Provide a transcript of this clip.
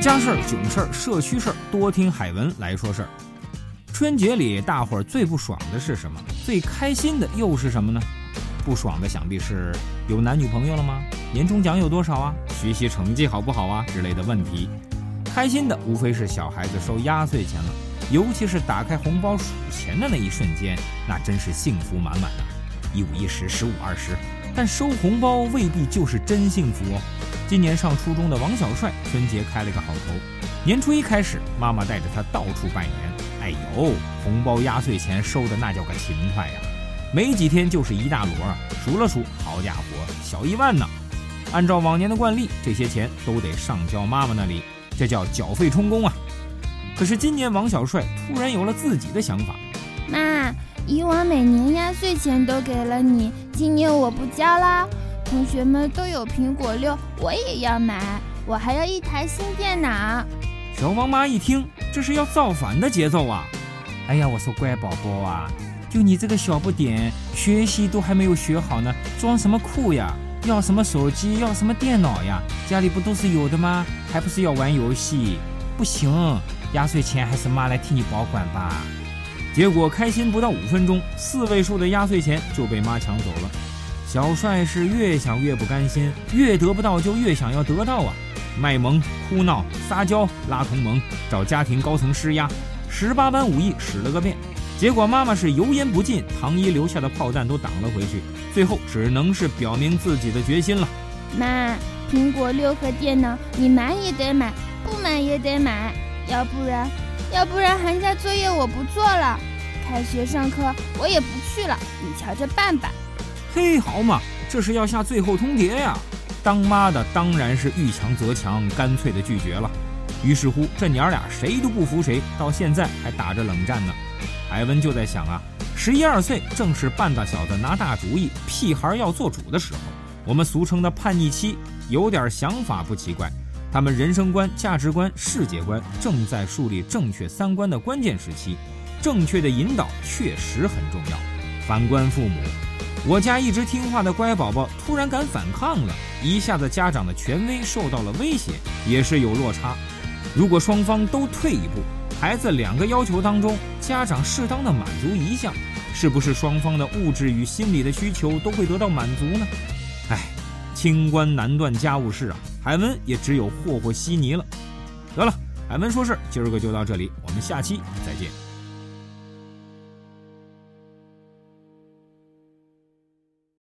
家事儿、囧事儿、社区事儿，多听海文来说事儿。春节里，大伙儿最不爽的是什么？最开心的又是什么呢？不爽的想必是有男女朋友了吗？年终奖有多少啊？学习成绩好不好啊？之类的问题。开心的无非是小孩子收压岁钱了，尤其是打开红包数钱的那一瞬间，那真是幸福满满的。一五一十，十五二十，但收红包未必就是真幸福哦。今年上初中的王小帅，春节开了个好头。年初一开始，妈妈带着他到处拜年。哎呦，红包压岁钱收的那叫个勤快呀！没几天就是一大摞，数了数，好家伙，小一万呢。按照往年的惯例，这些钱都得上交妈妈那里，这叫缴费充公啊。可是今年王小帅突然有了自己的想法，妈，以往每年压岁钱都给了你，今年我不交啦。同学们都有苹果六，我也要买，我还要一台新电脑。小王妈一听，这是要造反的节奏啊！哎呀，我说乖宝宝啊，就你这个小不点，学习都还没有学好呢，装什么酷呀？要什么手机？要什么电脑呀？家里不都是有的吗？还不是要玩游戏？不行，压岁钱还是妈来替你保管吧。结果开心不到五分钟，四位数的压岁钱就被妈抢走了。小帅是越想越不甘心，越得不到就越想要得到啊！卖萌、哭闹、撒娇、拉同盟、找家庭高层施压，十八般武艺使了个遍。结果妈妈是油盐不进，糖衣留下的炮弹都挡了回去，最后只能是表明自己的决心了。妈，苹果六和电脑你买也得买，不买也得买，要不然，要不然寒假作业我不做了，开学上课我也不去了，你瞧着办吧。嘿，好嘛，这是要下最后通牒呀！当妈的当然是遇强则强，干脆的拒绝了。于是乎，这娘俩谁都不服谁，到现在还打着冷战呢。海文就在想啊，十一二岁正是半大小子拿大主意、屁孩要做主的时候，我们俗称的叛逆期，有点想法不奇怪。他们人生观、价值观、世界观正在树立正确三观的关键时期，正确的引导确实很重要。反观父母。我家一直听话的乖宝宝突然敢反抗了，一下子家长的权威受到了威胁，也是有落差。如果双方都退一步，孩子两个要求当中，家长适当的满足一项，是不是双方的物质与心理的需求都会得到满足呢？哎，清官难断家务事啊，海文也只有霍霍稀泥了。得了，海文说事今儿个就到这里，我们下期再见。